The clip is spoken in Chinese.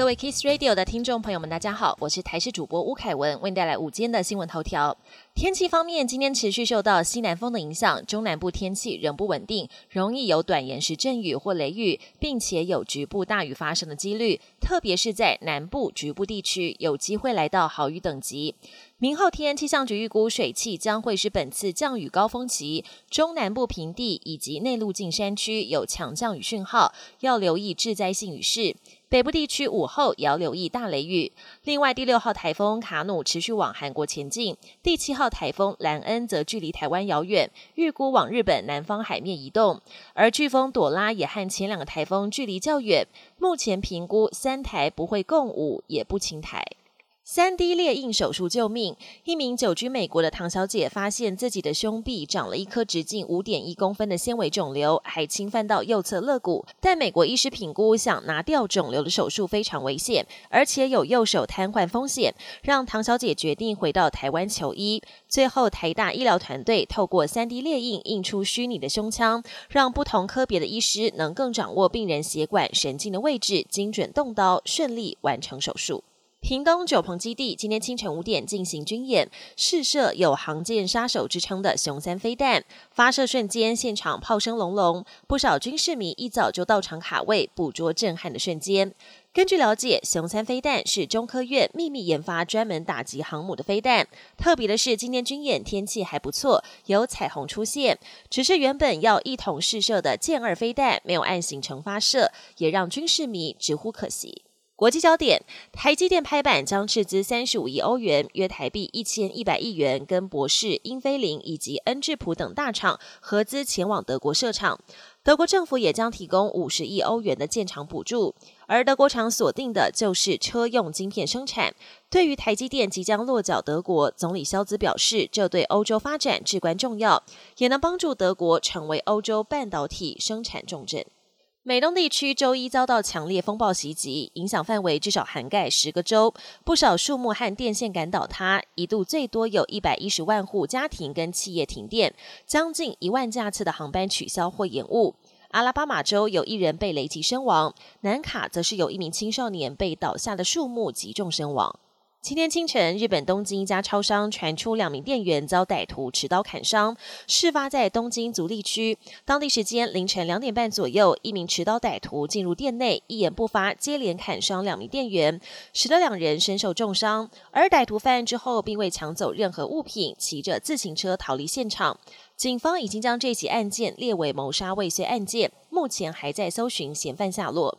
各位 Kiss Radio 的听众朋友们，大家好，我是台视主播吴凯文，为您带来午间的新闻头条。天气方面，今天持续受到西南风的影响，中南部天气仍不稳定，容易有短延时阵雨或雷雨，并且有局部大雨发生的几率，特别是在南部局部地区有机会来到豪雨等级。明后天，气象局预估水汽将会是本次降雨高峰期，中南部平地以及内陆近山区有强降雨讯号，要留意致灾性雨势。北部地区午后要留意大雷雨。另外，第六号台风卡努持续往韩国前进，第七号台风兰恩则距离台湾遥远，预估往日本南方海面移动。而飓风朵拉也和前两个台风距离较远，目前评估三台不会共舞，也不清台。三 D 列印手术救命！一名久居美国的唐小姐发现自己的胸壁长了一颗直径五点一公分的纤维肿瘤，还侵犯到右侧肋骨。但美国医师评估，想拿掉肿瘤的手术非常危险，而且有右手瘫痪风险，让唐小姐决定回到台湾求医。最后，台大医疗团队透过三 D 列印印出虚拟的胸腔，让不同科别的医师能更掌握病人血管神经的位置，精准动刀，顺利完成手术。屏东九鹏基地今天清晨五点进行军演，试射有“航舰杀手”之称的雄三飞弹。发射瞬间，现场炮声隆隆，不少军事迷一早就到场卡位，捕捉震撼的瞬间。根据了解，雄三飞弹是中科院秘密研发，专门打击航母的飞弹。特别的是，今天军演天气还不错，有彩虹出现。只是原本要一同试射的舰二飞弹没有按行程发射，也让军事迷直呼可惜。国际焦点：台积电拍板将斥资三十五亿欧元（约台币一千一百亿元），跟博士、英飞凌以及恩智浦等大厂合资前往德国设厂。德国政府也将提供五十亿欧元的建厂补助，而德国厂锁定的就是车用晶片生产。对于台积电即将落脚德国，总理肖兹表示，这对欧洲发展至关重要，也能帮助德国成为欧洲半导体生产重镇。美东地区周一遭到强烈风暴袭击，影响范围至少涵盖十个州，不少树木和电线杆倒塌，一度最多有一百一十万户家庭跟企业停电，将近一万架次的航班取消或延误。阿拉巴马州有一人被雷击身亡，南卡则是有一名青少年被倒下的树木击中身亡。今天清晨，日本东京一家超商传出两名店员遭歹徒持刀砍伤。事发在东京足立区，当地时间凌晨两点半左右，一名持刀歹徒进入店内，一言不发，接连砍伤两名店员，使得两人身受重伤。而歹徒犯案之后，并未抢走任何物品，骑着自行车逃离现场。警方已经将这起案件列为谋杀未遂案件，目前还在搜寻嫌犯下落。